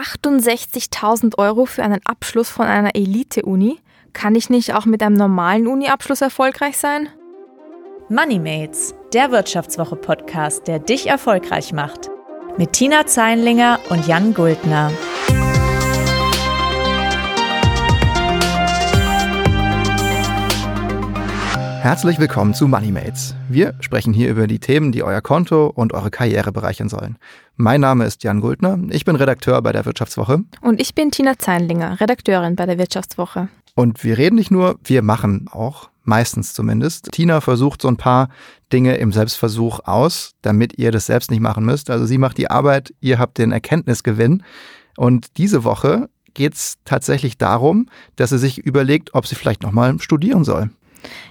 68.000 Euro für einen Abschluss von einer Elite-Uni? Kann ich nicht auch mit einem normalen Uni-Abschluss erfolgreich sein? MoneyMates, der Wirtschaftswoche-Podcast, der dich erfolgreich macht. Mit Tina Zeinlinger und Jan Guldner. Herzlich willkommen zu MoneyMates. Wir sprechen hier über die Themen, die euer Konto und eure Karriere bereichern sollen. Mein Name ist Jan Guldner, ich bin Redakteur bei der Wirtschaftswoche. Und ich bin Tina Zeinlinger, Redakteurin bei der Wirtschaftswoche. Und wir reden nicht nur, wir machen auch, meistens zumindest. Tina versucht so ein paar Dinge im Selbstversuch aus, damit ihr das selbst nicht machen müsst. Also sie macht die Arbeit, ihr habt den Erkenntnisgewinn. Und diese Woche geht es tatsächlich darum, dass sie sich überlegt, ob sie vielleicht nochmal studieren soll.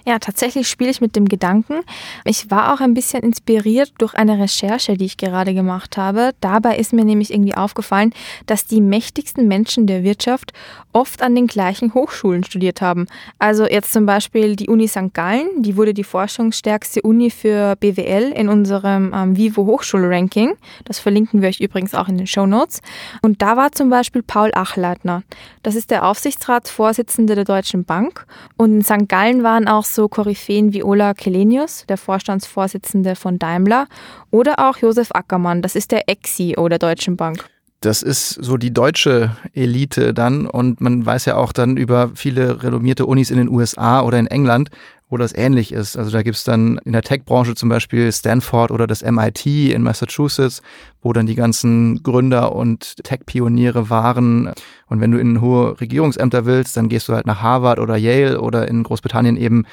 Ja, tatsächlich spiele ich mit dem Gedanken. Ich war auch ein bisschen inspiriert durch eine Recherche, die ich gerade gemacht habe. Dabei ist mir nämlich irgendwie aufgefallen, dass die mächtigsten Menschen der Wirtschaft oft an den gleichen Hochschulen studiert haben. Also jetzt zum Beispiel die Uni St. Gallen, die wurde die forschungsstärkste Uni für BWL in unserem ähm, Vivo Hochschulranking. Das verlinken wir euch übrigens auch in den Show Notes. Und da war zum Beispiel Paul Achleitner. Das ist der Aufsichtsratsvorsitzende der Deutschen Bank. Und in St. Gallen waren auch so Koryphäen wie Ola Kelenius, der Vorstandsvorsitzende von Daimler, oder auch Josef Ackermann, das ist der Ex-CEO der Deutschen Bank. Das ist so die deutsche Elite dann und man weiß ja auch dann über viele renommierte Unis in den USA oder in England, wo das ähnlich ist. Also da gibt's dann in der Tech-Branche zum Beispiel Stanford oder das MIT in Massachusetts, wo dann die ganzen Gründer und Tech-Pioniere waren. Und wenn du in hohe Regierungsämter willst, dann gehst du halt nach Harvard oder Yale oder in Großbritannien eben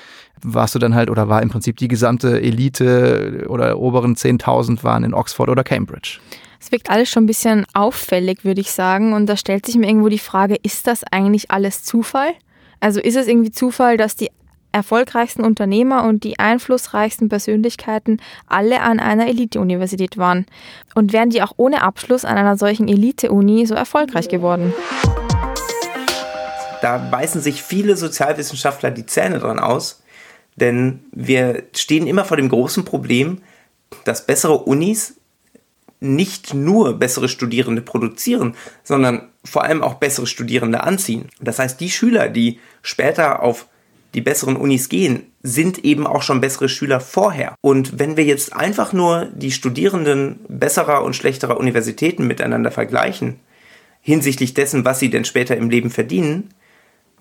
warst du dann halt oder war im Prinzip die gesamte Elite oder oberen 10.000 waren in Oxford oder Cambridge. Es wirkt alles schon ein bisschen auffällig, würde ich sagen. Und da stellt sich mir irgendwo die Frage, ist das eigentlich alles Zufall? Also ist es irgendwie Zufall, dass die erfolgreichsten Unternehmer und die einflussreichsten Persönlichkeiten alle an einer Elite-Universität waren? Und wären die auch ohne Abschluss an einer solchen Elite-Uni so erfolgreich geworden? Da beißen sich viele Sozialwissenschaftler die Zähne dran aus, denn wir stehen immer vor dem großen Problem, dass bessere Unis nicht nur bessere Studierende produzieren, sondern vor allem auch bessere Studierende anziehen. Das heißt, die Schüler, die später auf die besseren Unis gehen, sind eben auch schon bessere Schüler vorher. Und wenn wir jetzt einfach nur die Studierenden besserer und schlechterer Universitäten miteinander vergleichen, hinsichtlich dessen, was sie denn später im Leben verdienen,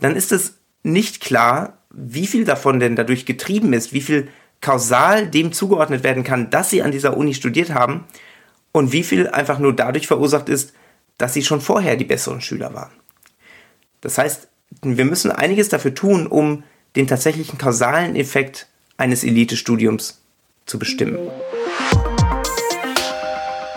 dann ist es nicht klar, wie viel davon denn dadurch getrieben ist, wie viel kausal dem zugeordnet werden kann, dass sie an dieser Uni studiert haben und wie viel einfach nur dadurch verursacht ist, dass sie schon vorher die besseren Schüler waren. Das heißt, wir müssen einiges dafür tun, um den tatsächlichen kausalen Effekt eines Elite-Studiums zu bestimmen.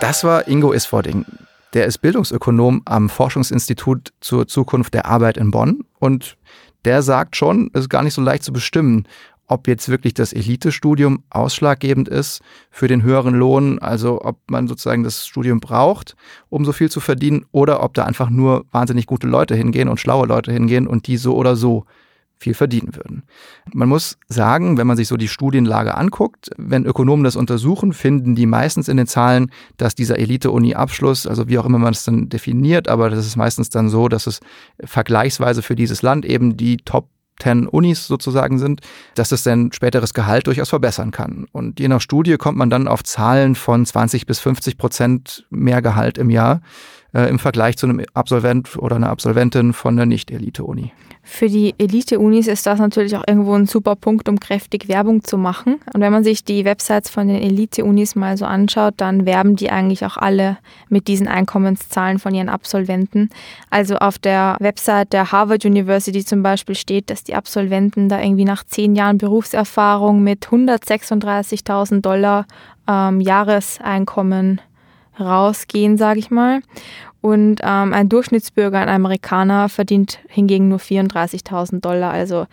Das war Ingo Isfording. Der ist Bildungsökonom am Forschungsinstitut zur Zukunft der Arbeit in Bonn und der sagt schon, es ist gar nicht so leicht zu bestimmen, ob jetzt wirklich das Elitestudium ausschlaggebend ist für den höheren Lohn, also ob man sozusagen das Studium braucht, um so viel zu verdienen, oder ob da einfach nur wahnsinnig gute Leute hingehen und schlaue Leute hingehen und die so oder so viel verdienen würden. Man muss sagen, wenn man sich so die Studienlage anguckt, wenn Ökonomen das untersuchen, finden die meistens in den Zahlen, dass dieser Elite-Uni-Abschluss, also wie auch immer man es dann definiert, aber das ist meistens dann so, dass es vergleichsweise für dieses Land eben die Top 10 Unis sozusagen sind, dass es dann späteres Gehalt durchaus verbessern kann. Und je nach Studie kommt man dann auf Zahlen von 20 bis 50 Prozent mehr Gehalt im Jahr äh, im Vergleich zu einem Absolvent oder einer Absolventin von der Nicht-Elite-Uni. Für die Elite-Unis ist das natürlich auch irgendwo ein super Punkt, um kräftig Werbung zu machen. Und wenn man sich die Websites von den Elite-Unis mal so anschaut, dann werben die eigentlich auch alle mit diesen Einkommenszahlen von ihren Absolventen. Also auf der Website der Harvard University zum Beispiel steht, dass die Absolventen da irgendwie nach zehn Jahren Berufserfahrung mit 136.000 Dollar ähm, Jahreseinkommen rausgehen, sage ich mal. Und ähm, ein Durchschnittsbürger, ein Amerikaner, verdient hingegen nur 34.000 Dollar. Also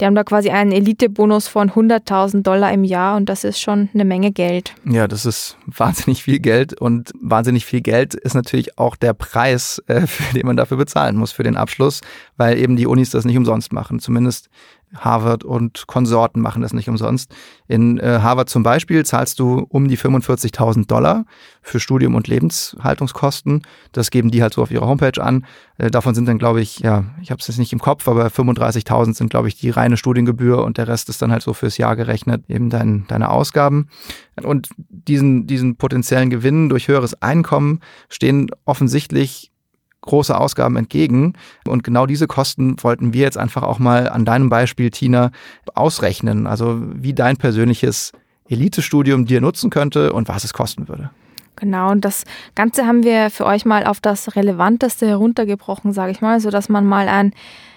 die haben da quasi einen Elitebonus von 100.000 Dollar im Jahr und das ist schon eine Menge Geld. Ja, das ist wahnsinnig viel Geld und wahnsinnig viel Geld ist natürlich auch der Preis, äh, für den man dafür bezahlen muss für den Abschluss, weil eben die Unis das nicht umsonst machen. Zumindest Harvard und Konsorten machen das nicht umsonst. In äh, Harvard zum Beispiel zahlst du um die 45.000 Dollar für Studium und Lebenshaltungskosten. Das geben die halt so auf ihrer Homepage an. Äh, davon sind dann, glaube ich, ja, ich habe es jetzt nicht im Kopf, aber 35.000 sind, glaube ich, die reine Studiengebühr und der Rest ist dann halt so fürs Jahr gerechnet, eben dein, deine Ausgaben. Und diesen, diesen potenziellen Gewinn durch höheres Einkommen stehen offensichtlich große Ausgaben entgegen. Und genau diese Kosten wollten wir jetzt einfach auch mal an deinem Beispiel, Tina, ausrechnen. Also wie dein persönliches Elitestudium dir nutzen könnte und was es kosten würde. Genau, und das Ganze haben wir für euch mal auf das Relevanteste heruntergebrochen, sage ich mal, sodass man mal ein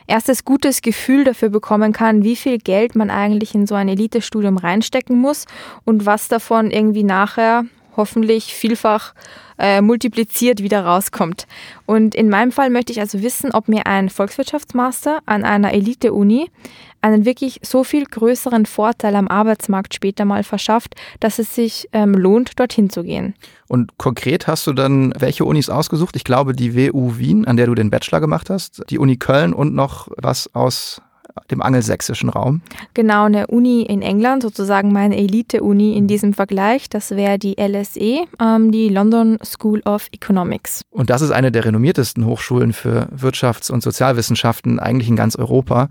erstes gutes Gefühl dafür bekommen kann, wie viel Geld man eigentlich in so ein Elitestudium reinstecken muss und was davon irgendwie nachher hoffentlich vielfach äh, multipliziert wieder rauskommt. Und in meinem Fall möchte ich also wissen, ob mir ein Volkswirtschaftsmaster an einer Elite-Uni einen wirklich so viel größeren Vorteil am Arbeitsmarkt später mal verschafft, dass es sich ähm, lohnt, dorthin zu gehen. Und konkret hast du dann welche Unis ausgesucht? Ich glaube die WU Wien, an der du den Bachelor gemacht hast, die Uni Köln und noch was aus dem angelsächsischen Raum. Genau, eine Uni in England, sozusagen meine Elite-Uni in diesem Vergleich, das wäre die LSE, ähm, die London School of Economics. Und das ist eine der renommiertesten Hochschulen für Wirtschafts- und Sozialwissenschaften eigentlich in ganz Europa.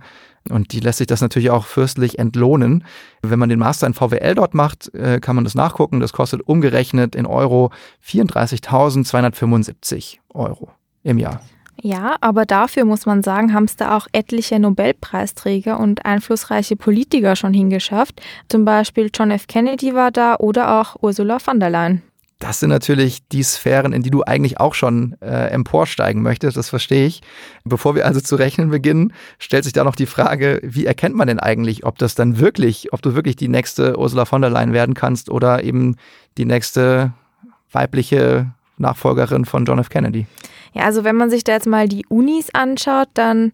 Und die lässt sich das natürlich auch fürstlich entlohnen. Wenn man den Master in VWL dort macht, äh, kann man das nachgucken. Das kostet umgerechnet in Euro 34.275 Euro im Jahr. Ja, aber dafür muss man sagen, haben es da auch etliche Nobelpreisträger und einflussreiche Politiker schon hingeschafft. Zum Beispiel John F. Kennedy war da oder auch Ursula von der Leyen. Das sind natürlich die Sphären, in die du eigentlich auch schon äh, emporsteigen möchtest, das verstehe ich. Bevor wir also zu rechnen beginnen, stellt sich da noch die Frage, wie erkennt man denn eigentlich, ob das dann wirklich, ob du wirklich die nächste Ursula von der Leyen werden kannst oder eben die nächste weibliche Nachfolgerin von John F. Kennedy? Ja, also wenn man sich da jetzt mal die Unis anschaut, dann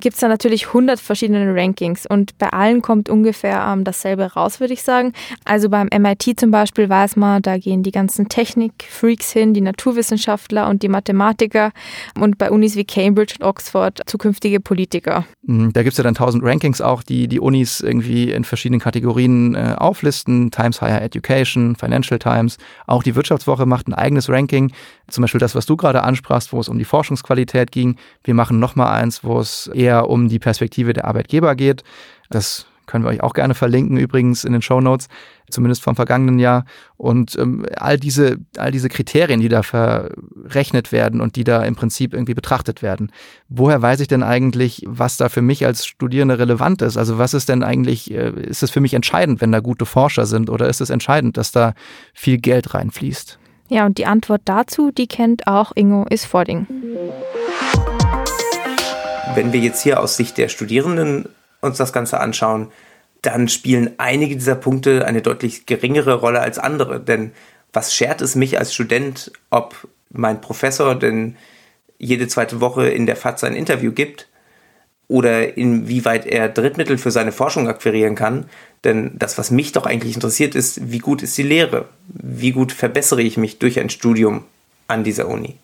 gibt es da natürlich 100 verschiedene Rankings und bei allen kommt ungefähr ähm, dasselbe raus, würde ich sagen. Also beim MIT zum Beispiel weiß man, da gehen die ganzen Technik-Freaks hin, die Naturwissenschaftler und die Mathematiker und bei Unis wie Cambridge und Oxford zukünftige Politiker. Mhm, da gibt es ja dann 1000 Rankings auch, die die Unis irgendwie in verschiedenen Kategorien äh, auflisten. Times Higher Education, Financial Times, auch die Wirtschaftswoche macht ein eigenes Ranking. Zum Beispiel das, was du gerade ansprachst, wo es um die Forschungsqualität ging. Wir machen nochmal eins, wo es eher eher um die Perspektive der Arbeitgeber geht. Das können wir euch auch gerne verlinken, übrigens in den Show Notes, zumindest vom vergangenen Jahr. Und ähm, all, diese, all diese Kriterien, die da verrechnet werden und die da im Prinzip irgendwie betrachtet werden. Woher weiß ich denn eigentlich, was da für mich als Studierende relevant ist? Also was ist denn eigentlich, äh, ist es für mich entscheidend, wenn da gute Forscher sind oder ist es entscheidend, dass da viel Geld reinfließt? Ja, und die Antwort dazu, die kennt auch Ingo Isfording. Wenn wir jetzt hier aus Sicht der Studierenden uns das Ganze anschauen, dann spielen einige dieser Punkte eine deutlich geringere Rolle als andere. Denn was schert es mich als Student, ob mein Professor denn jede zweite Woche in der FAZ ein Interview gibt oder inwieweit er Drittmittel für seine Forschung akquirieren kann. Denn das, was mich doch eigentlich interessiert, ist, wie gut ist die Lehre? Wie gut verbessere ich mich durch ein Studium an dieser Uni?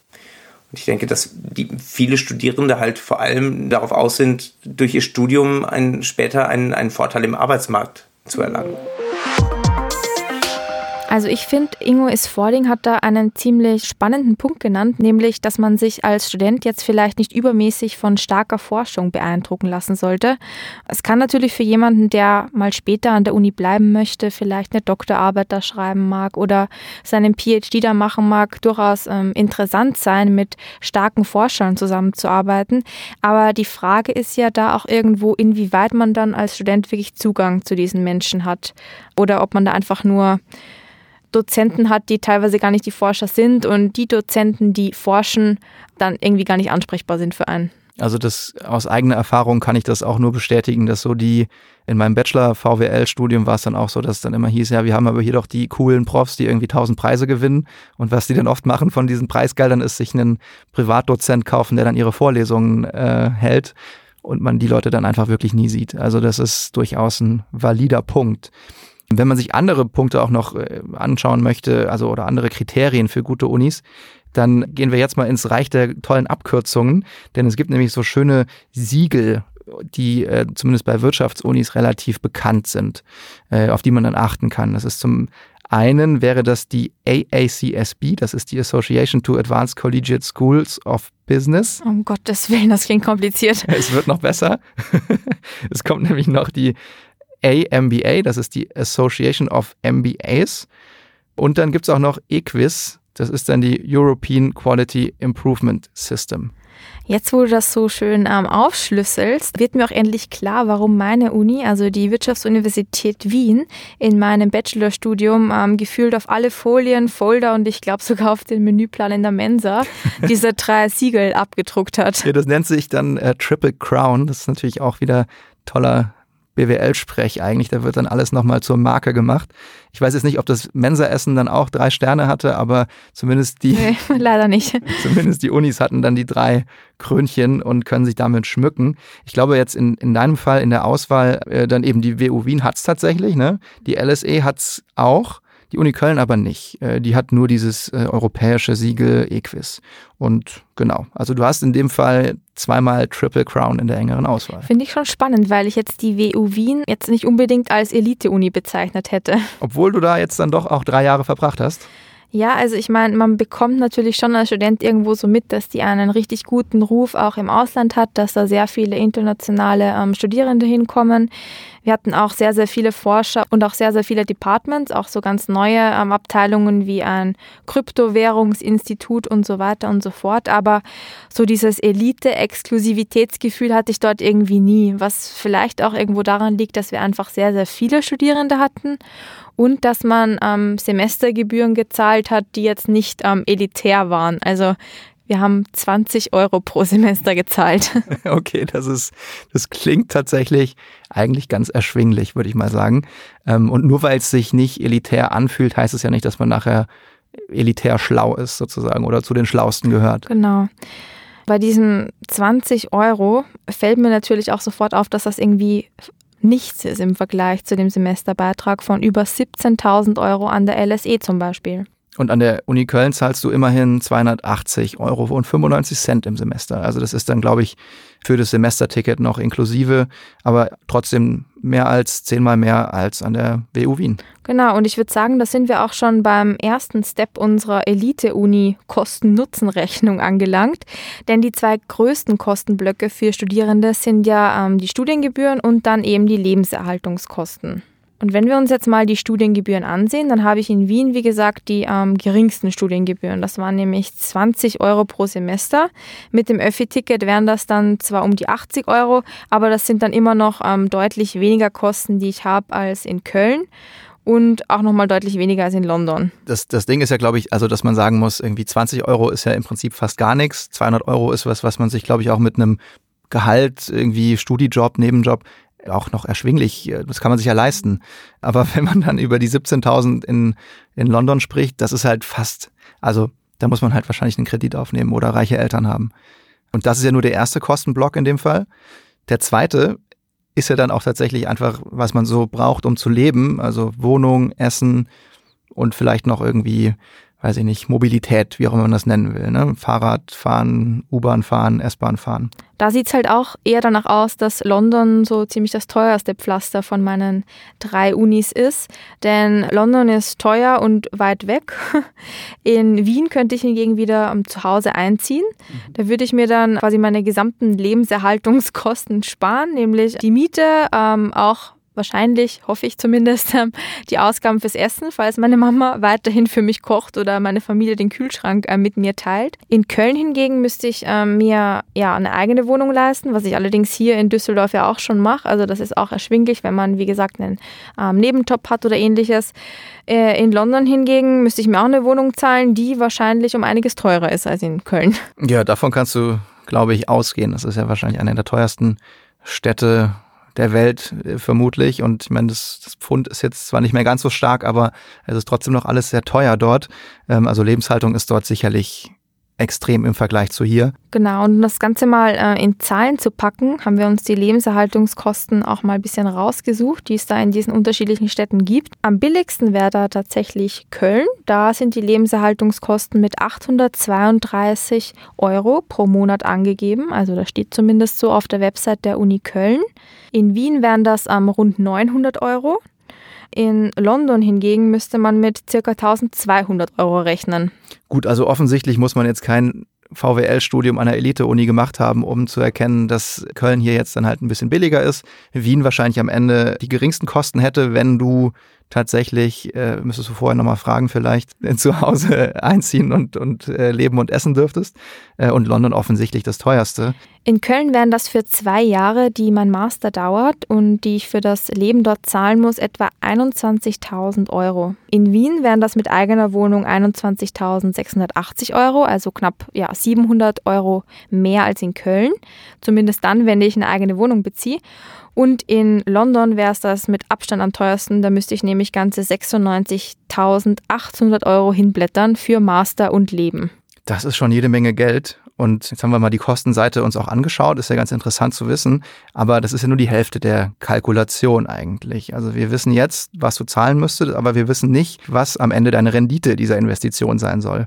Und ich denke, dass die, viele Studierende halt vor allem darauf aus sind, durch ihr Studium ein, später einen, einen Vorteil im Arbeitsmarkt zu erlangen. Also ich finde, Ingo Isfording hat da einen ziemlich spannenden Punkt genannt, nämlich, dass man sich als Student jetzt vielleicht nicht übermäßig von starker Forschung beeindrucken lassen sollte. Es kann natürlich für jemanden, der mal später an der Uni bleiben möchte, vielleicht eine Doktorarbeit da schreiben mag oder seinen PhD da machen mag, durchaus ähm, interessant sein, mit starken Forschern zusammenzuarbeiten. Aber die Frage ist ja da auch irgendwo, inwieweit man dann als Student wirklich Zugang zu diesen Menschen hat oder ob man da einfach nur Dozenten hat, die teilweise gar nicht die Forscher sind und die Dozenten, die forschen, dann irgendwie gar nicht ansprechbar sind für einen. Also das aus eigener Erfahrung kann ich das auch nur bestätigen, dass so die in meinem Bachelor VWL Studium war es dann auch so, dass es dann immer hieß, ja, wir haben aber hier doch die coolen Profs, die irgendwie tausend Preise gewinnen und was die dann oft machen von diesen Preisgeldern ist sich einen Privatdozent kaufen, der dann ihre Vorlesungen äh, hält und man die Leute dann einfach wirklich nie sieht. Also das ist durchaus ein valider Punkt. Wenn man sich andere Punkte auch noch äh, anschauen möchte, also oder andere Kriterien für gute Unis, dann gehen wir jetzt mal ins Reich der tollen Abkürzungen, denn es gibt nämlich so schöne Siegel die äh, zumindest bei Wirtschaftsunis relativ bekannt sind, äh, auf die man dann achten kann. Das ist zum einen wäre das die AACSB, das ist die Association to Advanced Collegiate Schools of Business. Um Gottes Willen, das klingt kompliziert. Es wird noch besser. es kommt nämlich noch die AMBA, das ist die Association of MBAs. Und dann gibt es auch noch EQUIS, das ist dann die European Quality Improvement System. Jetzt, wo du das so schön ähm, aufschlüsselst, wird mir auch endlich klar, warum meine Uni, also die Wirtschaftsuniversität Wien, in meinem Bachelorstudium ähm, gefühlt auf alle Folien, Folder und ich glaube sogar auf den Menüplan in der Mensa diese drei Siegel abgedruckt hat. Ja, das nennt sich dann äh, Triple Crown. Das ist natürlich auch wieder toller BWL-Sprech eigentlich. Da wird dann alles nochmal zur Marke gemacht. Ich weiß jetzt nicht, ob das Mensa-Essen dann auch drei Sterne hatte, aber zumindest die. Nee, leider nicht. Zumindest die Unis hatten dann die drei Krönchen und können sich damit schmücken. Ich glaube jetzt in, in deinem Fall in der Auswahl äh, dann eben die WU Wien hat's tatsächlich, ne? Die LSE hat's auch. Die Uni Köln aber nicht. Äh, die hat nur dieses äh, europäische Siegel Equis. Und genau, also du hast in dem Fall zweimal Triple Crown in der engeren Auswahl. Finde ich schon spannend, weil ich jetzt die WU Wien jetzt nicht unbedingt als Elite-Uni bezeichnet hätte. Obwohl du da jetzt dann doch auch drei Jahre verbracht hast. Ja, also ich meine, man bekommt natürlich schon als Student irgendwo so mit, dass die einen richtig guten Ruf auch im Ausland hat, dass da sehr viele internationale ähm, Studierende hinkommen. Wir hatten auch sehr, sehr viele Forscher und auch sehr, sehr viele Departments, auch so ganz neue ähm, Abteilungen wie ein Kryptowährungsinstitut und so weiter und so fort. Aber so dieses Elite-Exklusivitätsgefühl hatte ich dort irgendwie nie, was vielleicht auch irgendwo daran liegt, dass wir einfach sehr, sehr viele Studierende hatten und dass man ähm, Semestergebühren gezahlt hat, die jetzt nicht ähm, elitär waren. Also wir haben 20 Euro pro Semester gezahlt. Okay, das ist, das klingt tatsächlich eigentlich ganz erschwinglich, würde ich mal sagen. Ähm, und nur weil es sich nicht elitär anfühlt, heißt es ja nicht, dass man nachher elitär schlau ist, sozusagen, oder zu den Schlausten gehört. Genau. Bei diesen 20 Euro fällt mir natürlich auch sofort auf, dass das irgendwie nichts ist im Vergleich zu dem Semesterbeitrag von über 17.000 Euro an der LSE zum Beispiel. Und an der Uni Köln zahlst du immerhin 280 Euro und 95 Cent im Semester. Also das ist dann, glaube ich, für das Semesterticket noch inklusive, aber trotzdem mehr als zehnmal mehr als an der WU Wien. Genau, und ich würde sagen, da sind wir auch schon beim ersten Step unserer Elite-Uni Kosten-Nutzen-Rechnung angelangt. Denn die zwei größten Kostenblöcke für Studierende sind ja ähm, die Studiengebühren und dann eben die Lebenserhaltungskosten. Und wenn wir uns jetzt mal die Studiengebühren ansehen, dann habe ich in Wien, wie gesagt, die ähm, geringsten Studiengebühren. Das waren nämlich 20 Euro pro Semester. Mit dem Öffi-Ticket wären das dann zwar um die 80 Euro, aber das sind dann immer noch ähm, deutlich weniger Kosten, die ich habe als in Köln und auch nochmal deutlich weniger als in London. Das, das Ding ist ja, glaube ich, also dass man sagen muss, irgendwie 20 Euro ist ja im Prinzip fast gar nichts. 200 Euro ist was, was man sich, glaube ich, auch mit einem Gehalt, irgendwie Studijob, Nebenjob auch noch erschwinglich. Äh, das kann man sich ja leisten. Aber wenn man dann über die 17.000 in, in London spricht, das ist halt fast, also da muss man halt wahrscheinlich einen Kredit aufnehmen oder reiche Eltern haben. Und das ist ja nur der erste Kostenblock in dem Fall. Der zweite ist ja dann auch tatsächlich einfach, was man so braucht, um zu leben. Also Wohnung, Essen und vielleicht noch irgendwie weiß ich nicht, Mobilität, wie auch immer man das nennen will. Ne? Fahrrad fahren, U-Bahn fahren, S-Bahn fahren. Da sieht es halt auch eher danach aus, dass London so ziemlich das teuerste Pflaster von meinen drei Unis ist. Denn London ist teuer und weit weg. In Wien könnte ich hingegen wieder um, zu Hause einziehen. Mhm. Da würde ich mir dann quasi meine gesamten Lebenserhaltungskosten sparen, nämlich die Miete, ähm, auch wahrscheinlich, hoffe ich zumindest, ähm, die Ausgaben fürs Essen, falls meine Mama weiterhin für mich kocht oder meine Familie den Kühlschrank äh, mit mir teilt. In Köln hingegen müsste ich ähm, mir ja eine eigene Wohnung leisten, was ich allerdings hier in Düsseldorf ja auch schon mache. Also das ist auch erschwinglich, wenn man, wie gesagt, einen ähm, Nebenjob hat oder ähnliches. Äh, in London hingegen müsste ich mir auch eine Wohnung zahlen, die wahrscheinlich um einiges teurer ist als in Köln. Ja, davon kannst du, glaube ich, ausgehen. Das ist ja wahrscheinlich eine der teuersten Städte der Welt äh, vermutlich. Und ich meine, das, das Pfund ist jetzt zwar nicht mehr ganz so stark, aber es ist trotzdem noch alles sehr teuer dort. Ähm, also Lebenshaltung ist dort sicherlich extrem im Vergleich zu hier. Genau, und um das Ganze mal äh, in Zahlen zu packen, haben wir uns die Lebenserhaltungskosten auch mal ein bisschen rausgesucht, die es da in diesen unterschiedlichen Städten gibt. Am billigsten wäre da tatsächlich Köln. Da sind die Lebenserhaltungskosten mit 832 Euro pro Monat angegeben. Also da steht zumindest so auf der Website der Uni Köln. In Wien wären das ähm, rund 900 Euro. In London hingegen müsste man mit ca. 1200 Euro rechnen. Gut, also offensichtlich muss man jetzt kein VWL-Studium an der Elite-Uni gemacht haben, um zu erkennen, dass Köln hier jetzt dann halt ein bisschen billiger ist. Wien wahrscheinlich am Ende die geringsten Kosten hätte, wenn du tatsächlich, äh, müsstest du vorher nochmal fragen, vielleicht zu Hause einziehen und, und äh, leben und essen dürftest. Äh, und London offensichtlich das teuerste. In Köln wären das für zwei Jahre, die mein Master dauert und die ich für das Leben dort zahlen muss, etwa 21.000 Euro. In Wien wären das mit eigener Wohnung 21.680 Euro, also knapp ja, 700 Euro mehr als in Köln. Zumindest dann, wenn ich eine eigene Wohnung beziehe. Und in London wäre es das mit Abstand am teuersten. Da müsste ich nämlich ganze 96.800 Euro hinblättern für Master und Leben. Das ist schon jede Menge Geld. Und jetzt haben wir mal die Kostenseite uns auch angeschaut. Ist ja ganz interessant zu wissen. Aber das ist ja nur die Hälfte der Kalkulation eigentlich. Also wir wissen jetzt, was du zahlen müsstest, aber wir wissen nicht, was am Ende deine Rendite dieser Investition sein soll.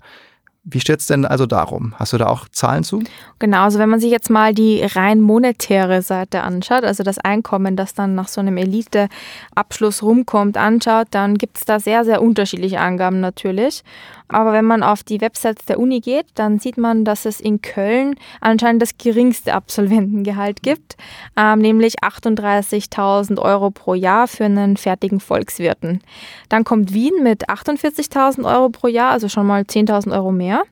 Wie steht es denn also darum? Hast du da auch Zahlen zu? Genau, also wenn man sich jetzt mal die rein monetäre Seite anschaut, also das Einkommen, das dann nach so einem Elite-Abschluss rumkommt, anschaut, dann gibt es da sehr, sehr unterschiedliche Angaben natürlich. Aber wenn man auf die Websites der Uni geht, dann sieht man, dass es in Köln anscheinend das geringste Absolventengehalt gibt, ähm, nämlich 38.000 Euro pro Jahr für einen fertigen Volkswirten. Dann kommt Wien mit 48.000 Euro pro Jahr, also schon mal 10.000 Euro mehr.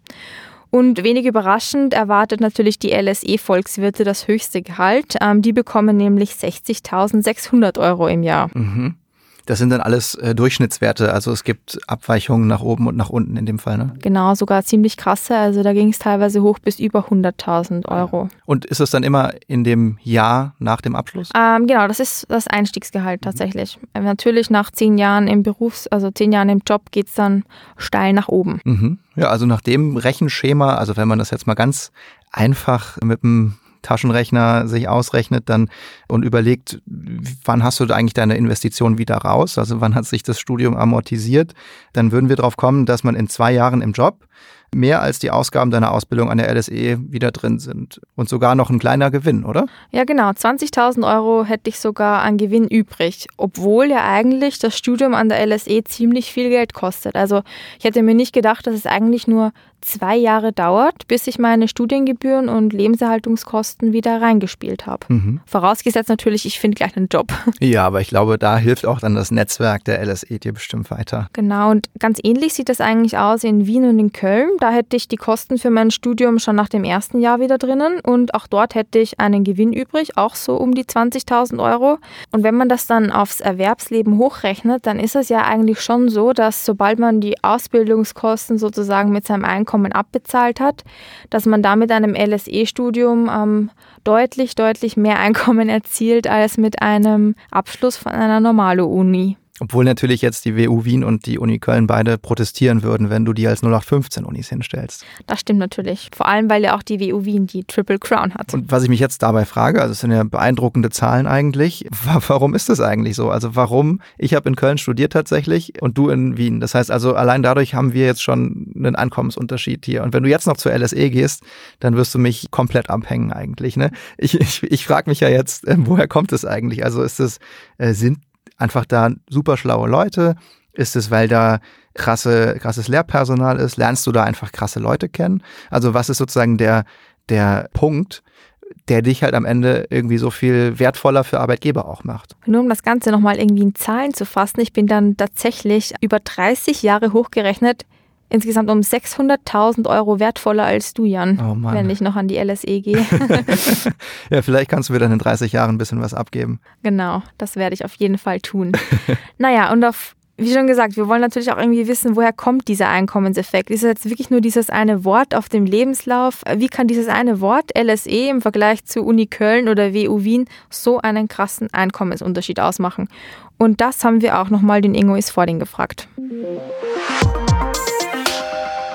Und wenig überraschend erwartet natürlich die LSE-Volkswirte das höchste Gehalt. Ähm, die bekommen nämlich 60.600 Euro im Jahr. Mhm. Das sind dann alles äh, Durchschnittswerte, also es gibt Abweichungen nach oben und nach unten in dem Fall, ne? Genau, sogar ziemlich krasse. Also da ging es teilweise hoch bis über 100.000 Euro. Und ist es dann immer in dem Jahr nach dem Abschluss? Ähm, genau, das ist das Einstiegsgehalt tatsächlich. Mhm. Natürlich nach zehn Jahren im Berufs-, also zehn Jahren im Job geht es dann steil nach oben. Mhm. Ja, also nach dem Rechenschema, also wenn man das jetzt mal ganz einfach mit einem Taschenrechner sich ausrechnet dann und überlegt, wann hast du eigentlich deine Investition wieder raus? Also wann hat sich das Studium amortisiert? Dann würden wir darauf kommen, dass man in zwei Jahren im Job mehr als die Ausgaben deiner Ausbildung an der LSE wieder drin sind. Und sogar noch ein kleiner Gewinn, oder? Ja, genau. 20.000 Euro hätte ich sogar an Gewinn übrig, obwohl ja eigentlich das Studium an der LSE ziemlich viel Geld kostet. Also ich hätte mir nicht gedacht, dass es eigentlich nur zwei Jahre dauert, bis ich meine Studiengebühren und Lebenserhaltungskosten wieder reingespielt habe. Mhm. Vorausgesetzt natürlich, ich finde gleich einen Job. Ja, aber ich glaube, da hilft auch dann das Netzwerk der LSE dir bestimmt weiter. Genau, und ganz ähnlich sieht das eigentlich aus in Wien und in Köln. Da hätte ich die Kosten für mein Studium schon nach dem ersten Jahr wieder drinnen und auch dort hätte ich einen Gewinn übrig, auch so um die 20.000 Euro. Und wenn man das dann aufs Erwerbsleben hochrechnet, dann ist es ja eigentlich schon so, dass sobald man die Ausbildungskosten sozusagen mit seinem Einkommen Einkommen abbezahlt hat, dass man da mit einem LSE-Studium ähm, deutlich, deutlich mehr Einkommen erzielt als mit einem Abschluss von einer normalen Uni. Obwohl natürlich jetzt die WU Wien und die Uni Köln beide protestieren würden, wenn du die als 0815 Unis hinstellst. Das stimmt natürlich. Vor allem, weil ja auch die WU Wien die Triple Crown hat. Und was ich mich jetzt dabei frage, also es sind ja beeindruckende Zahlen eigentlich, warum ist das eigentlich so? Also warum, ich habe in Köln studiert tatsächlich und du in Wien. Das heißt also, allein dadurch haben wir jetzt schon einen Ankommensunterschied hier. Und wenn du jetzt noch zur LSE gehst, dann wirst du mich komplett abhängen eigentlich. Ne? Ich, ich, ich frage mich ja jetzt, äh, woher kommt es eigentlich? Also ist es, äh, sind einfach da super schlaue Leute? Ist es, weil da krasse, krasses Lehrpersonal ist? Lernst du da einfach krasse Leute kennen? Also was ist sozusagen der, der Punkt, der dich halt am Ende irgendwie so viel wertvoller für Arbeitgeber auch macht. Nur um das Ganze nochmal irgendwie in Zahlen zu fassen, ich bin dann tatsächlich über 30 Jahre hochgerechnet insgesamt um 600.000 Euro wertvoller als du, Jan, oh wenn ich noch an die LSE gehe. ja, vielleicht kannst du mir dann in 30 Jahren ein bisschen was abgeben. Genau, das werde ich auf jeden Fall tun. naja, und auf wie schon gesagt, wir wollen natürlich auch irgendwie wissen, woher kommt dieser Einkommenseffekt? Ist es jetzt wirklich nur dieses eine Wort auf dem Lebenslauf? Wie kann dieses eine Wort LSE im Vergleich zu Uni Köln oder WU Wien so einen krassen Einkommensunterschied ausmachen? Und das haben wir auch nochmal den Ingo Isfording gefragt.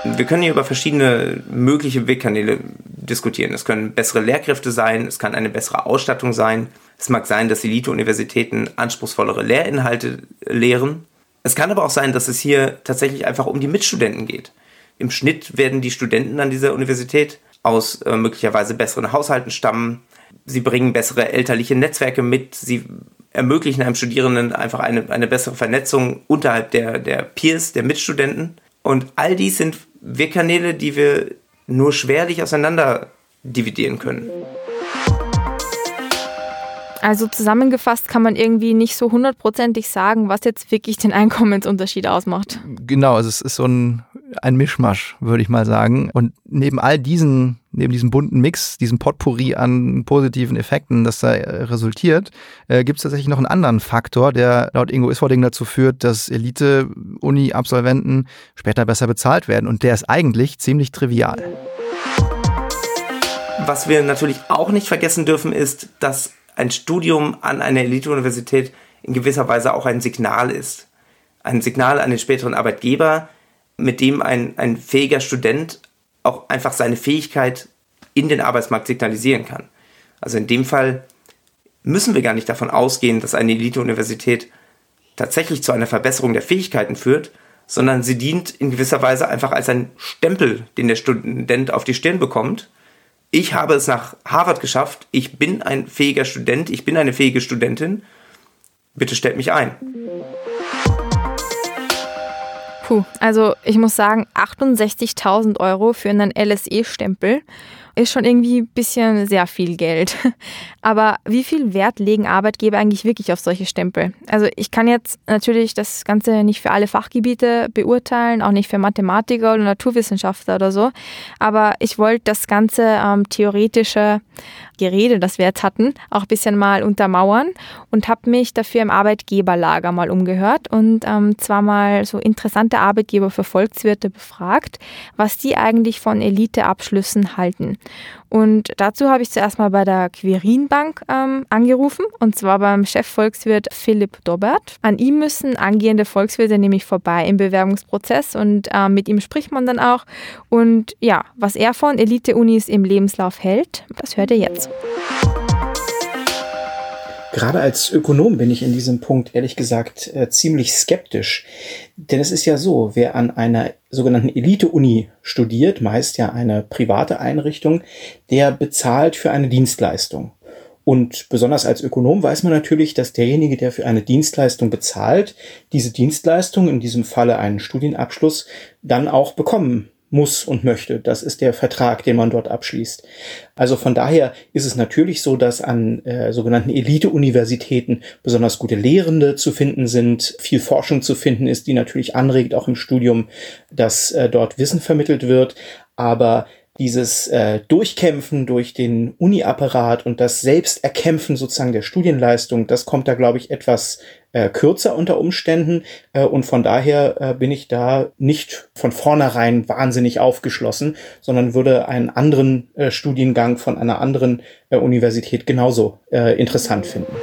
Wir können hier über verschiedene mögliche Wegkanäle diskutieren. Es können bessere Lehrkräfte sein, es kann eine bessere Ausstattung sein. Es mag sein, dass Elite-Universitäten anspruchsvollere Lehrinhalte lehren. Es kann aber auch sein, dass es hier tatsächlich einfach um die Mitstudenten geht. Im Schnitt werden die Studenten an dieser Universität aus äh, möglicherweise besseren Haushalten stammen. Sie bringen bessere elterliche Netzwerke mit. Sie ermöglichen einem Studierenden einfach eine, eine bessere Vernetzung unterhalb der, der Peers, der Mitstudenten. Und all dies sind Wirkkanäle, die wir nur schwerlich auseinander dividieren können. Also zusammengefasst kann man irgendwie nicht so hundertprozentig sagen, was jetzt wirklich den Einkommensunterschied ausmacht. Genau, also es ist so ein, ein Mischmasch, würde ich mal sagen. Und neben all diesen, neben diesem bunten Mix, diesem Potpourri an positiven Effekten, das da äh, resultiert, äh, gibt es tatsächlich noch einen anderen Faktor, der laut Ingo Isfording dazu führt, dass Elite-Uni-Absolventen später besser bezahlt werden. Und der ist eigentlich ziemlich trivial. Was wir natürlich auch nicht vergessen dürfen, ist, dass ein Studium an einer Elite-Universität in gewisser Weise auch ein Signal ist. Ein Signal an den späteren Arbeitgeber, mit dem ein, ein fähiger Student auch einfach seine Fähigkeit in den Arbeitsmarkt signalisieren kann. Also in dem Fall müssen wir gar nicht davon ausgehen, dass eine Elite-Universität tatsächlich zu einer Verbesserung der Fähigkeiten führt, sondern sie dient in gewisser Weise einfach als ein Stempel, den der Student auf die Stirn bekommt ich habe es nach Harvard geschafft, ich bin ein fähiger Student, ich bin eine fähige Studentin, bitte stellt mich ein. Puh, also ich muss sagen, 68.000 Euro für einen LSE-Stempel ist schon irgendwie ein bisschen sehr viel Geld. Aber wie viel Wert legen Arbeitgeber eigentlich wirklich auf solche Stempel? Also ich kann jetzt natürlich das Ganze nicht für alle Fachgebiete beurteilen, auch nicht für Mathematiker oder Naturwissenschaftler oder so. Aber ich wollte das ganze ähm, theoretische Gerede, das wir jetzt hatten, auch ein bisschen mal untermauern und habe mich dafür im Arbeitgeberlager mal umgehört und ähm, zwar mal so interessante Arbeitgeber für Volkswirte befragt, was die eigentlich von Eliteabschlüssen halten. Und dazu habe ich zuerst mal bei der Quirin Bank ähm, angerufen und zwar beim Chefvolkswirt Philipp Dobert. An ihm müssen angehende Volkswirte nämlich vorbei im Bewerbungsprozess und äh, mit ihm spricht man dann auch. Und ja, was er von Elite-Unis im Lebenslauf hält, das hört ihr jetzt. Gerade als Ökonom bin ich in diesem Punkt ehrlich gesagt äh, ziemlich skeptisch. Denn es ist ja so, wer an einer sogenannten Elite-Uni studiert, meist ja eine private Einrichtung, der bezahlt für eine Dienstleistung. Und besonders als Ökonom weiß man natürlich, dass derjenige, der für eine Dienstleistung bezahlt, diese Dienstleistung, in diesem Falle einen Studienabschluss, dann auch bekommen muss und möchte. Das ist der Vertrag, den man dort abschließt. Also von daher ist es natürlich so, dass an äh, sogenannten Elite-Universitäten besonders gute Lehrende zu finden sind, viel Forschung zu finden ist, die natürlich anregt, auch im Studium, dass äh, dort Wissen vermittelt wird. Aber dieses äh, Durchkämpfen durch den Uni-Apparat und das Selbsterkämpfen sozusagen der Studienleistung, das kommt da, glaube ich, etwas äh, kürzer unter Umständen. Äh, und von daher äh, bin ich da nicht von vornherein wahnsinnig aufgeschlossen, sondern würde einen anderen äh, Studiengang von einer anderen äh, Universität genauso äh, interessant finden.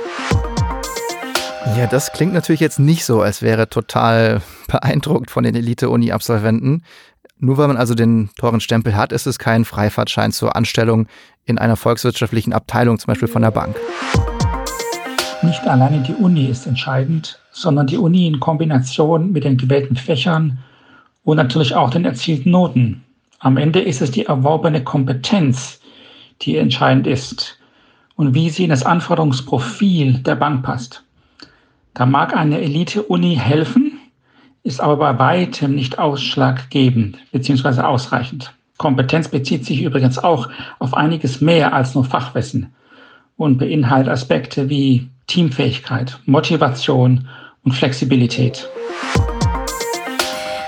Ja, das klingt natürlich jetzt nicht so, als wäre total beeindruckt von den Elite-Uni-Absolventen. Nur weil man also den teuren Stempel hat, ist es kein Freifahrtschein zur Anstellung in einer volkswirtschaftlichen Abteilung, zum Beispiel von der Bank. Nicht alleine die Uni ist entscheidend, sondern die Uni in Kombination mit den gewählten Fächern und natürlich auch den erzielten Noten. Am Ende ist es die erworbene Kompetenz, die entscheidend ist und wie sie in das Anforderungsprofil der Bank passt. Da mag eine Elite-Uni helfen, ist aber bei weitem nicht ausschlaggebend bzw. ausreichend. Kompetenz bezieht sich übrigens auch auf einiges mehr als nur Fachwissen und beinhaltet Aspekte wie Teamfähigkeit, Motivation und Flexibilität.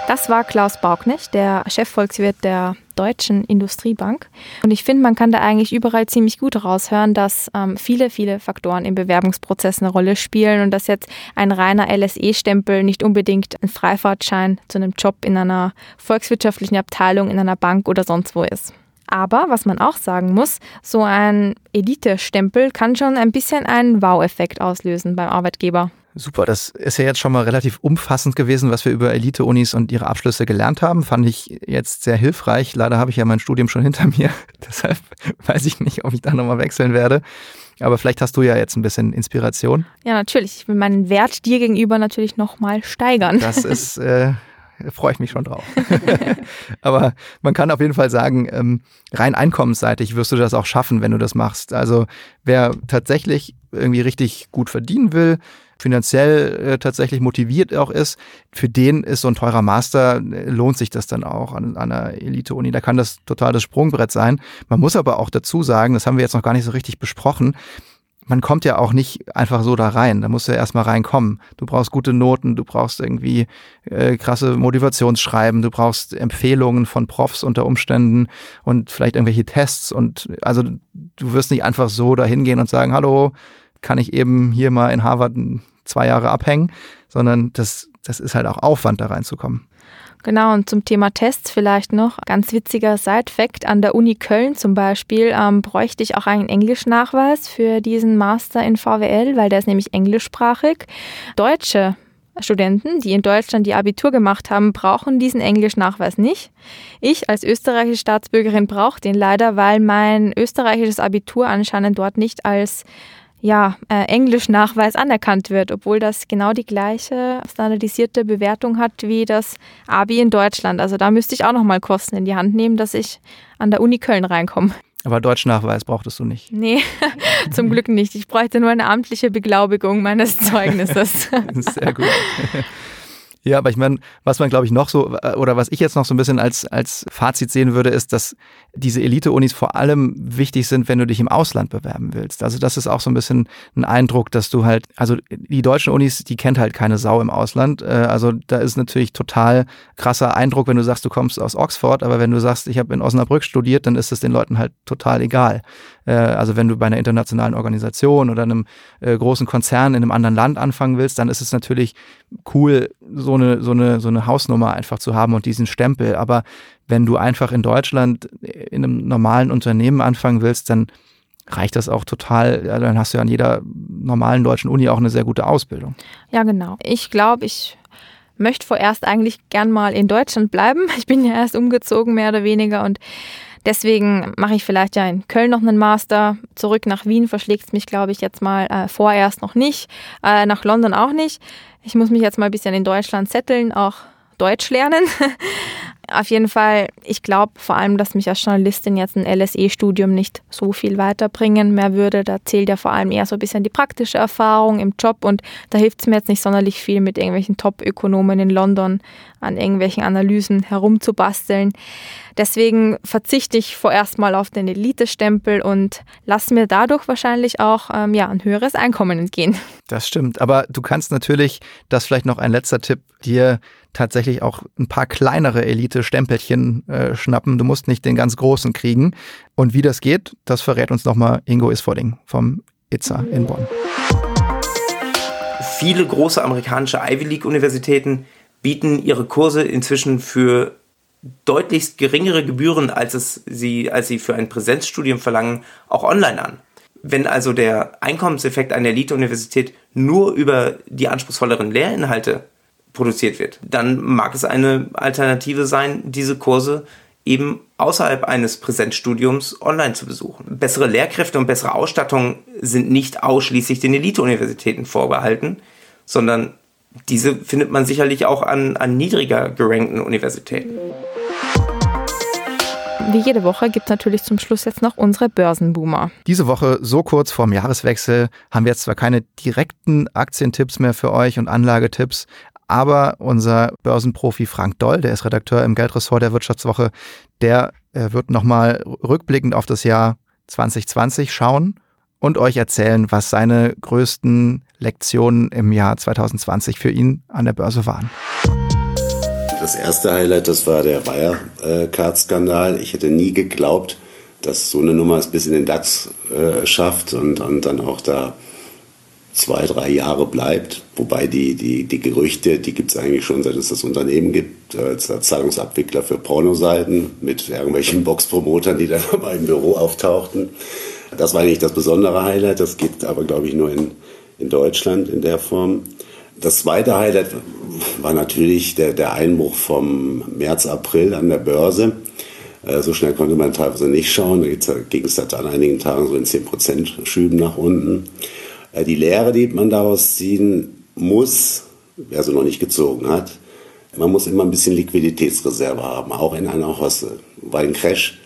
Das war Klaus Bauknecht, der Chefvolkswirt der Deutschen Industriebank. Und ich finde, man kann da eigentlich überall ziemlich gut raushören, dass ähm, viele, viele Faktoren im Bewerbungsprozess eine Rolle spielen und dass jetzt ein reiner LSE-Stempel nicht unbedingt ein Freifahrtschein zu einem Job in einer volkswirtschaftlichen Abteilung, in einer Bank oder sonst wo ist. Aber was man auch sagen muss, so ein Elite-Stempel kann schon ein bisschen einen Wow-Effekt auslösen beim Arbeitgeber. Super, das ist ja jetzt schon mal relativ umfassend gewesen, was wir über Elite-Unis und ihre Abschlüsse gelernt haben. Fand ich jetzt sehr hilfreich. Leider habe ich ja mein Studium schon hinter mir. Deshalb weiß ich nicht, ob ich da nochmal wechseln werde. Aber vielleicht hast du ja jetzt ein bisschen Inspiration. Ja, natürlich. Ich will meinen Wert dir gegenüber natürlich nochmal steigern. Das ist, äh, freue ich mich schon drauf. Aber man kann auf jeden Fall sagen, ähm, rein einkommensseitig wirst du das auch schaffen, wenn du das machst. Also wer tatsächlich irgendwie richtig gut verdienen will, finanziell äh, tatsächlich motiviert auch ist, für den ist so ein teurer Master, äh, lohnt sich das dann auch an, an einer Elite-Uni. Da kann das total das Sprungbrett sein. Man muss aber auch dazu sagen, das haben wir jetzt noch gar nicht so richtig besprochen, man kommt ja auch nicht einfach so da rein. Da musst du ja erstmal reinkommen. Du brauchst gute Noten, du brauchst irgendwie äh, krasse Motivationsschreiben, du brauchst Empfehlungen von Profs unter Umständen und vielleicht irgendwelche Tests. Und also du wirst nicht einfach so da hingehen und sagen, hallo, kann ich eben hier mal in Harvard zwei Jahre abhängen, sondern das, das ist halt auch Aufwand, da reinzukommen. Genau, und zum Thema Tests vielleicht noch. Ganz witziger Side-Fact. An der Uni Köln zum Beispiel ähm, bräuchte ich auch einen Englischnachweis für diesen Master in VWL, weil der ist nämlich englischsprachig. Deutsche Studenten, die in Deutschland die Abitur gemacht haben, brauchen diesen Englischnachweis nicht. Ich als österreichische Staatsbürgerin brauche den leider, weil mein österreichisches Abitur anscheinend dort nicht als ja, äh, Englischnachweis anerkannt wird, obwohl das genau die gleiche standardisierte Bewertung hat wie das ABI in Deutschland. Also da müsste ich auch nochmal Kosten in die Hand nehmen, dass ich an der Uni Köln reinkomme. Aber Deutschnachweis brauchtest du nicht. Nee, zum Glück nicht. Ich bräuchte nur eine amtliche Beglaubigung meines Zeugnisses. Sehr gut. Ja, aber ich meine, was man glaube ich noch so, äh, oder was ich jetzt noch so ein bisschen als, als Fazit sehen würde, ist, dass diese Elite-Unis vor allem wichtig sind, wenn du dich im Ausland bewerben willst. Also das ist auch so ein bisschen ein Eindruck, dass du halt, also die deutschen Unis, die kennt halt keine Sau im Ausland. Äh, also da ist natürlich total krasser Eindruck, wenn du sagst, du kommst aus Oxford, aber wenn du sagst, ich habe in Osnabrück studiert, dann ist es den Leuten halt total egal. Äh, also wenn du bei einer internationalen Organisation oder einem großen Konzern in einem anderen Land anfangen willst, dann ist es natürlich cool, so eine, so eine, so eine Hausnummer einfach zu haben und diesen Stempel. Aber wenn du einfach in Deutschland in einem normalen Unternehmen anfangen willst, dann reicht das auch total. Ja, dann hast du ja an jeder normalen deutschen Uni auch eine sehr gute Ausbildung. Ja, genau. Ich glaube, ich möchte vorerst eigentlich gern mal in Deutschland bleiben. Ich bin ja erst umgezogen, mehr oder weniger, und Deswegen mache ich vielleicht ja in Köln noch einen Master. Zurück nach Wien verschlägt es mich, glaube ich, jetzt mal äh, vorerst noch nicht. Äh, nach London auch nicht. Ich muss mich jetzt mal ein bisschen in Deutschland setteln, auch Deutsch lernen. Auf jeden Fall, ich glaube vor allem, dass mich als Journalistin jetzt ein LSE-Studium nicht so viel weiterbringen mehr würde. Da zählt ja vor allem eher so ein bisschen die praktische Erfahrung im Job und da hilft es mir jetzt nicht sonderlich viel, mit irgendwelchen Top-Ökonomen in London an irgendwelchen Analysen herumzubasteln. Deswegen verzichte ich vorerst mal auf den Elite-Stempel und lasse mir dadurch wahrscheinlich auch ähm, ja, ein höheres Einkommen entgehen. Das stimmt, aber du kannst natürlich, das vielleicht noch ein letzter Tipp, dir tatsächlich auch ein paar kleinere Elite-Stempelchen äh, schnappen. Du musst nicht den ganz großen kriegen. Und wie das geht, das verrät uns nochmal Ingo Isfording vom ITSA in Bonn. Viele große amerikanische Ivy League-Universitäten bieten ihre Kurse inzwischen für deutlichst geringere Gebühren, als, es sie, als sie für ein Präsenzstudium verlangen, auch online an. Wenn also der Einkommenseffekt einer Elite-Universität nur über die anspruchsvolleren Lehrinhalte produziert wird, dann mag es eine Alternative sein, diese Kurse eben außerhalb eines Präsenzstudiums online zu besuchen. Bessere Lehrkräfte und bessere Ausstattung sind nicht ausschließlich den Elite-Universitäten vorbehalten, sondern diese findet man sicherlich auch an, an niedriger gerankten Universitäten. Wie jede Woche gibt es natürlich zum Schluss jetzt noch unsere Börsenboomer. Diese Woche, so kurz vorm Jahreswechsel, haben wir jetzt zwar keine direkten Aktientipps mehr für euch und Anlagetipps, aber unser Börsenprofi Frank Doll, der ist Redakteur im Geldressort der Wirtschaftswoche, der äh, wird nochmal rückblickend auf das Jahr 2020 schauen und euch erzählen, was seine größten Lektionen im Jahr 2020 für ihn an der Börse waren. Das erste Highlight, das war der Wirecard-Skandal. Ich hätte nie geglaubt, dass so eine Nummer es bis in den DAX äh, schafft und, und dann auch da zwei, drei Jahre bleibt. Wobei die, die, die Gerüchte, die gibt es eigentlich schon, seit es das Unternehmen gibt, als Zahlungsabwickler für Pornoseiten mit irgendwelchen Boxpromotern, die dann mal im Büro auftauchten. Das war eigentlich das besondere Highlight. Das gibt aber, glaube ich, nur in, in Deutschland in der Form. Das zweite Highlight war natürlich der, der Einbruch vom März, April an der Börse. Äh, so schnell konnte man teilweise nicht schauen. Da ging es an einigen Tagen so in 10% Schüben nach unten. Äh, die Lehre, die man daraus ziehen muss, wer sie noch nicht gezogen hat, man muss immer ein bisschen Liquiditätsreserve haben, auch in einer Hosse, weil ein Crash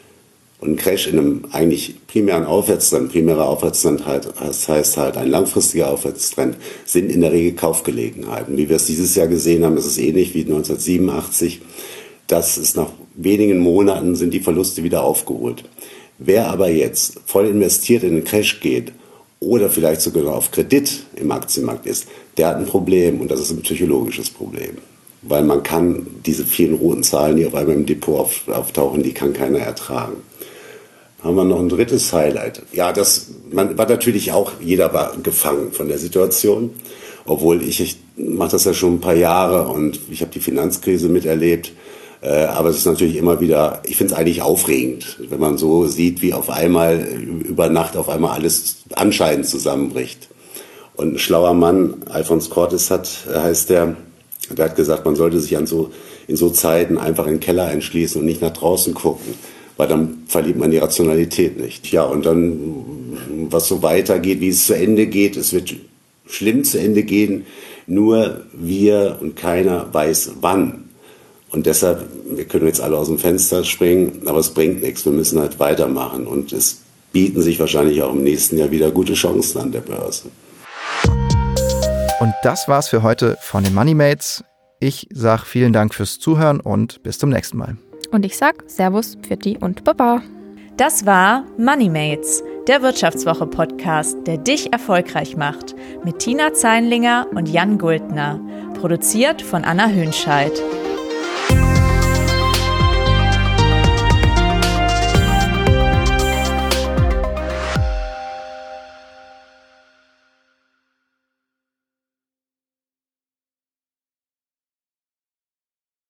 und ein Crash in einem eigentlich primären Aufwärtstrend, primärer Aufwärtstrend halt, das heißt halt ein langfristiger Aufwärtstrend, sind in der Regel Kaufgelegenheiten. Wie wir es dieses Jahr gesehen haben, ist es ähnlich wie 1987. Das ist nach wenigen Monaten sind die Verluste wieder aufgeholt. Wer aber jetzt voll investiert in den Crash geht oder vielleicht sogar auf Kredit im Aktienmarkt ist, der hat ein Problem und das ist ein psychologisches Problem. Weil man kann diese vielen roten Zahlen, die auf einmal im Depot auftauchen, die kann keiner ertragen haben wir noch ein drittes Highlight. Ja, das man war natürlich auch, jeder war gefangen von der Situation. Obwohl ich, ich mache das ja schon ein paar Jahre und ich habe die Finanzkrise miterlebt. Äh, aber es ist natürlich immer wieder, ich finde es eigentlich aufregend, wenn man so sieht, wie auf einmal über Nacht auf einmal alles anscheinend zusammenbricht. Und ein schlauer Mann, Alphonse Cortes hat, heißt der, der hat gesagt, man sollte sich an so, in so Zeiten einfach in den Keller einschließen und nicht nach draußen gucken weil dann verliert man die Rationalität nicht. Ja, und dann, was so weitergeht, wie es zu Ende geht, es wird schlimm zu Ende gehen, nur wir und keiner weiß wann. Und deshalb, wir können jetzt alle aus dem Fenster springen, aber es bringt nichts, wir müssen halt weitermachen und es bieten sich wahrscheinlich auch im nächsten Jahr wieder gute Chancen an der Börse. Und das war's für heute von den Moneymates. Ich sage vielen Dank fürs Zuhören und bis zum nächsten Mal. Und ich sag Servus, Pfitti und Baba. Das war Moneymates, der Wirtschaftswoche-Podcast, der dich erfolgreich macht. Mit Tina Zeinlinger und Jan Guldner. Produziert von Anna Hönscheid.